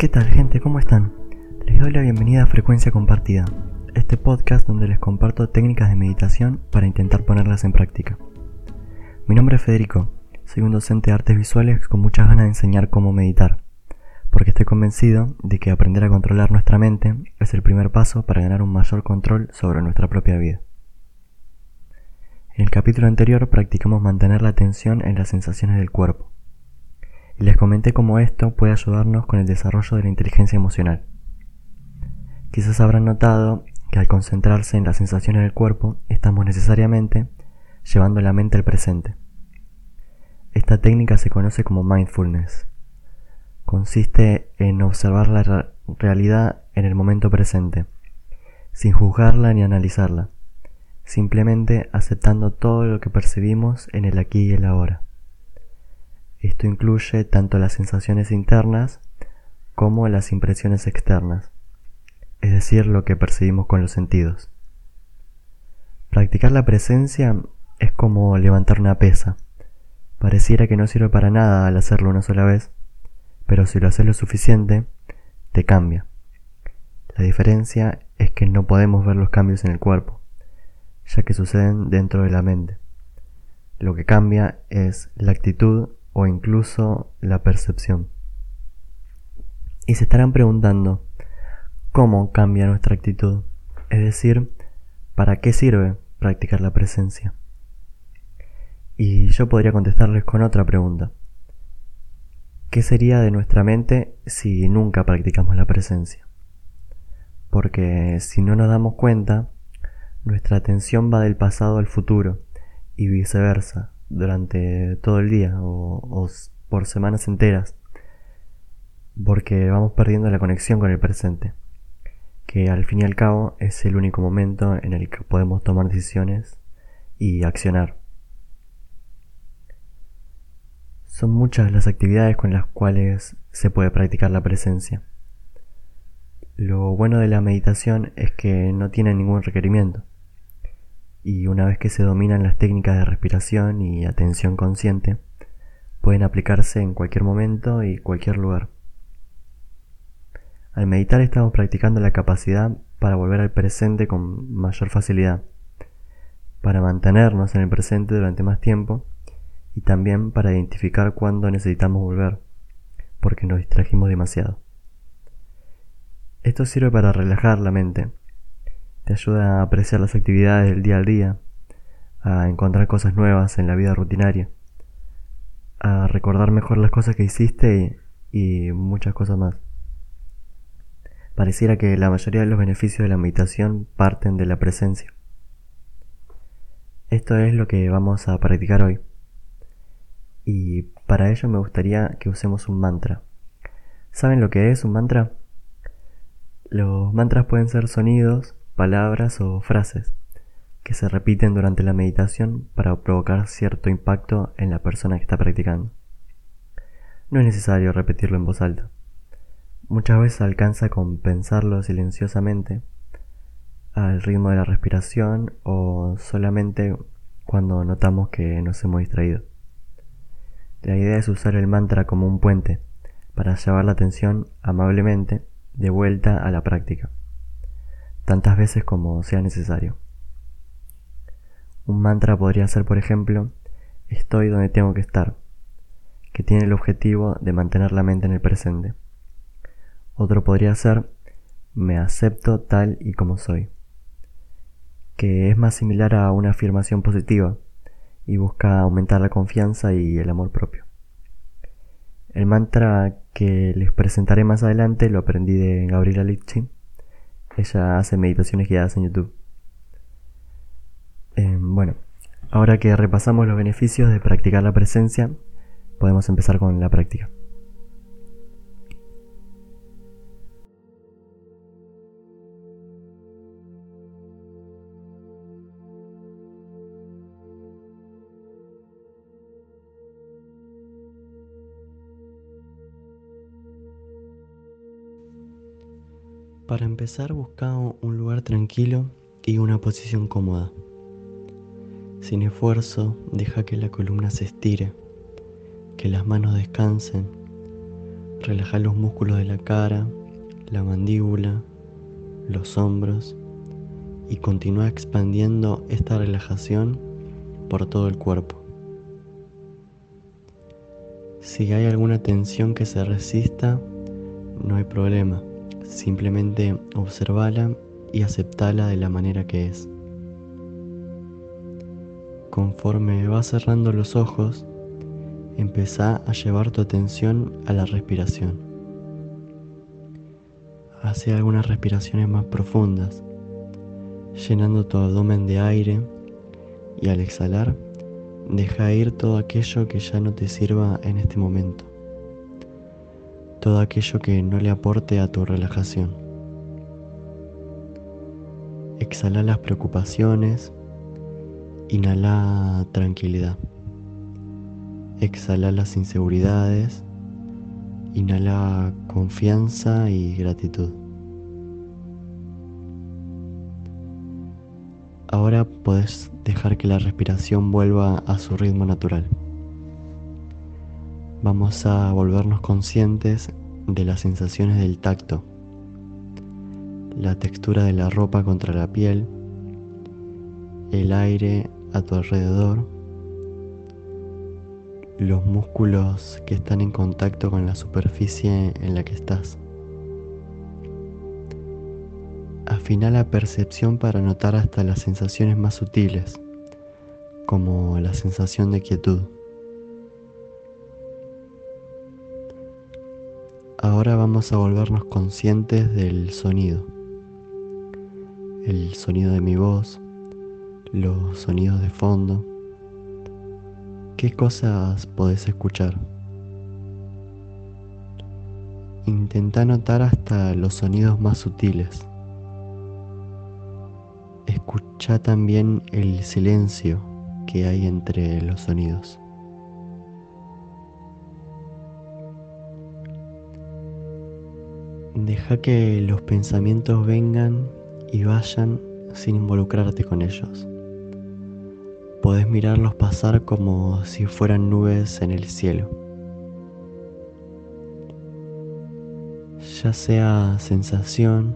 ¿Qué tal gente? ¿Cómo están? Les doy la bienvenida a Frecuencia Compartida, este podcast donde les comparto técnicas de meditación para intentar ponerlas en práctica. Mi nombre es Federico, soy un docente de artes visuales con muchas ganas de enseñar cómo meditar, porque estoy convencido de que aprender a controlar nuestra mente es el primer paso para ganar un mayor control sobre nuestra propia vida. En el capítulo anterior practicamos mantener la atención en las sensaciones del cuerpo les comenté cómo esto puede ayudarnos con el desarrollo de la inteligencia emocional. Quizás habrán notado que al concentrarse en las sensaciones del cuerpo estamos necesariamente llevando la mente al presente. Esta técnica se conoce como mindfulness. Consiste en observar la realidad en el momento presente, sin juzgarla ni analizarla, simplemente aceptando todo lo que percibimos en el aquí y el ahora. Esto incluye tanto las sensaciones internas como las impresiones externas, es decir, lo que percibimos con los sentidos. Practicar la presencia es como levantar una pesa. Pareciera que no sirve para nada al hacerlo una sola vez, pero si lo haces lo suficiente, te cambia. La diferencia es que no podemos ver los cambios en el cuerpo, ya que suceden dentro de la mente. Lo que cambia es la actitud o incluso la percepción. Y se estarán preguntando, ¿cómo cambia nuestra actitud? Es decir, ¿para qué sirve practicar la presencia? Y yo podría contestarles con otra pregunta. ¿Qué sería de nuestra mente si nunca practicamos la presencia? Porque si no nos damos cuenta, nuestra atención va del pasado al futuro y viceversa, durante todo el día o, por semanas enteras porque vamos perdiendo la conexión con el presente, que al fin y al cabo es el único momento en el que podemos tomar decisiones y accionar. Son muchas las actividades con las cuales se puede practicar la presencia. Lo bueno de la meditación es que no tiene ningún requerimiento y una vez que se dominan las técnicas de respiración y atención consciente, pueden aplicarse en cualquier momento y cualquier lugar. Al meditar estamos practicando la capacidad para volver al presente con mayor facilidad, para mantenernos en el presente durante más tiempo y también para identificar cuándo necesitamos volver, porque nos distrajimos demasiado. Esto sirve para relajar la mente te ayuda a apreciar las actividades del día al día, a encontrar cosas nuevas en la vida rutinaria, a recordar mejor las cosas que hiciste y, y muchas cosas más. Pareciera que la mayoría de los beneficios de la meditación parten de la presencia. Esto es lo que vamos a practicar hoy. Y para ello me gustaría que usemos un mantra. ¿Saben lo que es un mantra? Los mantras pueden ser sonidos palabras o frases que se repiten durante la meditación para provocar cierto impacto en la persona que está practicando. No es necesario repetirlo en voz alta. Muchas veces alcanza con pensarlo silenciosamente al ritmo de la respiración o solamente cuando notamos que nos hemos distraído. La idea es usar el mantra como un puente para llevar la atención amablemente de vuelta a la práctica tantas veces como sea necesario. Un mantra podría ser, por ejemplo, estoy donde tengo que estar, que tiene el objetivo de mantener la mente en el presente. Otro podría ser, me acepto tal y como soy, que es más similar a una afirmación positiva y busca aumentar la confianza y el amor propio. El mantra que les presentaré más adelante lo aprendí de Gabriela Litchi ella hace meditaciones guiadas en YouTube. Eh, bueno, ahora que repasamos los beneficios de practicar la presencia, podemos empezar con la práctica. Para empezar busca un lugar tranquilo y una posición cómoda. Sin esfuerzo, deja que la columna se estire, que las manos descansen. Relaja los músculos de la cara, la mandíbula, los hombros y continúa expandiendo esta relajación por todo el cuerpo. Si hay alguna tensión que se resista, no hay problema. Simplemente observala y aceptala de la manera que es. Conforme vas cerrando los ojos, empezá a llevar tu atención a la respiración. Hace algunas respiraciones más profundas, llenando tu abdomen de aire y al exhalar, deja ir todo aquello que ya no te sirva en este momento, todo aquello que no le aporte a tu relajación. Exhala las preocupaciones, Inhala tranquilidad. Exhala las inseguridades. Inhala confianza y gratitud. Ahora puedes dejar que la respiración vuelva a su ritmo natural. Vamos a volvernos conscientes de las sensaciones del tacto, la textura de la ropa contra la piel, el aire a tu alrededor, los músculos que están en contacto con la superficie en la que estás. Afina la percepción para notar hasta las sensaciones más sutiles, como la sensación de quietud. Ahora vamos a volvernos conscientes del sonido, el sonido de mi voz, los sonidos de fondo. ¿Qué cosas podés escuchar? Intenta notar hasta los sonidos más sutiles. Escucha también el silencio que hay entre los sonidos. Deja que los pensamientos vengan y vayan sin involucrarte con ellos. Podés mirarlos pasar como si fueran nubes en el cielo. Ya sea sensación,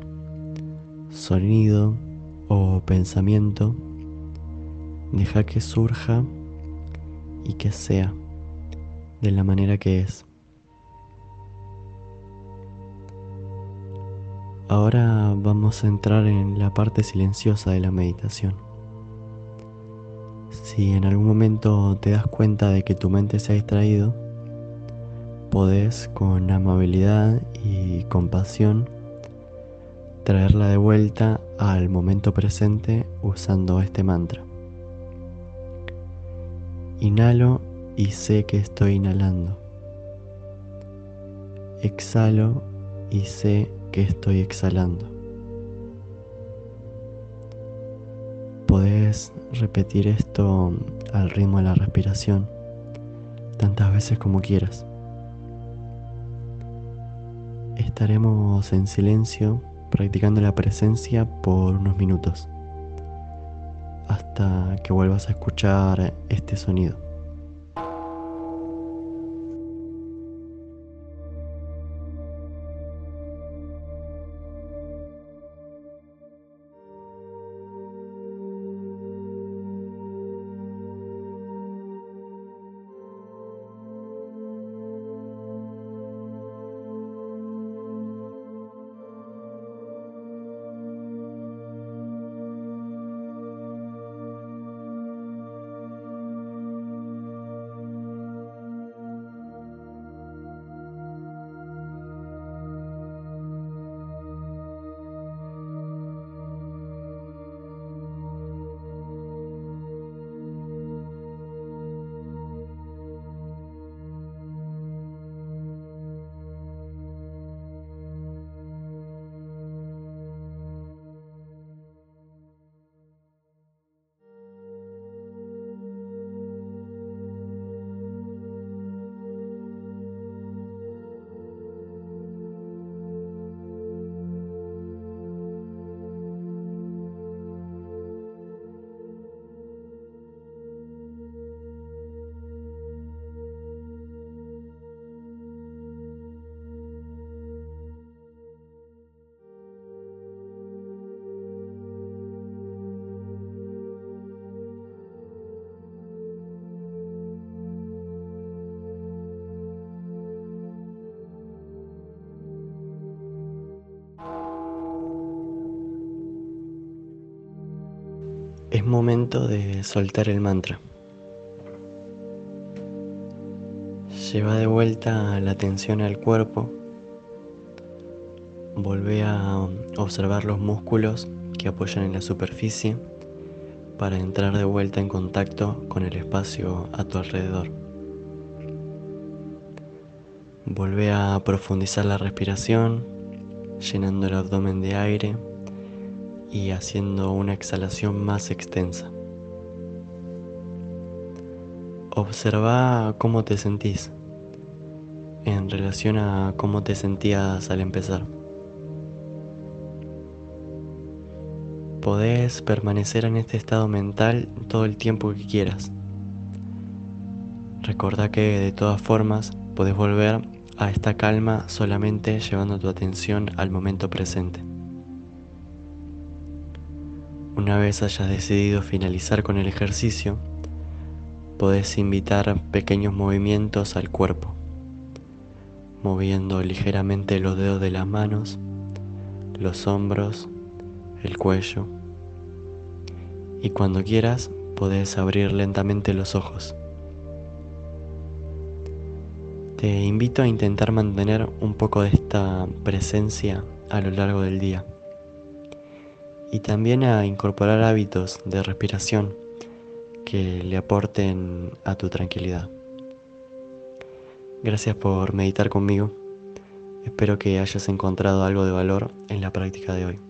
sonido o pensamiento, deja que surja y que sea de la manera que es. Ahora vamos a entrar en la parte silenciosa de la meditación. Si en algún momento te das cuenta de que tu mente se ha distraído, podés con amabilidad y compasión traerla de vuelta al momento presente usando este mantra. Inhalo y sé que estoy inhalando. Exhalo y sé que estoy exhalando. Podés repetir esto al ritmo de la respiración tantas veces como quieras. Estaremos en silencio practicando la presencia por unos minutos hasta que vuelvas a escuchar este sonido. Es momento de soltar el mantra. Lleva de vuelta la atención al cuerpo. Volvé a observar los músculos que apoyan en la superficie para entrar de vuelta en contacto con el espacio a tu alrededor. Volvé a profundizar la respiración, llenando el abdomen de aire y haciendo una exhalación más extensa. Observa cómo te sentís en relación a cómo te sentías al empezar. Podés permanecer en este estado mental todo el tiempo que quieras. Recordá que de todas formas podés volver a esta calma solamente llevando tu atención al momento presente. Una vez hayas decidido finalizar con el ejercicio, podés invitar pequeños movimientos al cuerpo, moviendo ligeramente los dedos de las manos, los hombros, el cuello. Y cuando quieras, podés abrir lentamente los ojos. Te invito a intentar mantener un poco de esta presencia a lo largo del día. Y también a incorporar hábitos de respiración que le aporten a tu tranquilidad. Gracias por meditar conmigo. Espero que hayas encontrado algo de valor en la práctica de hoy.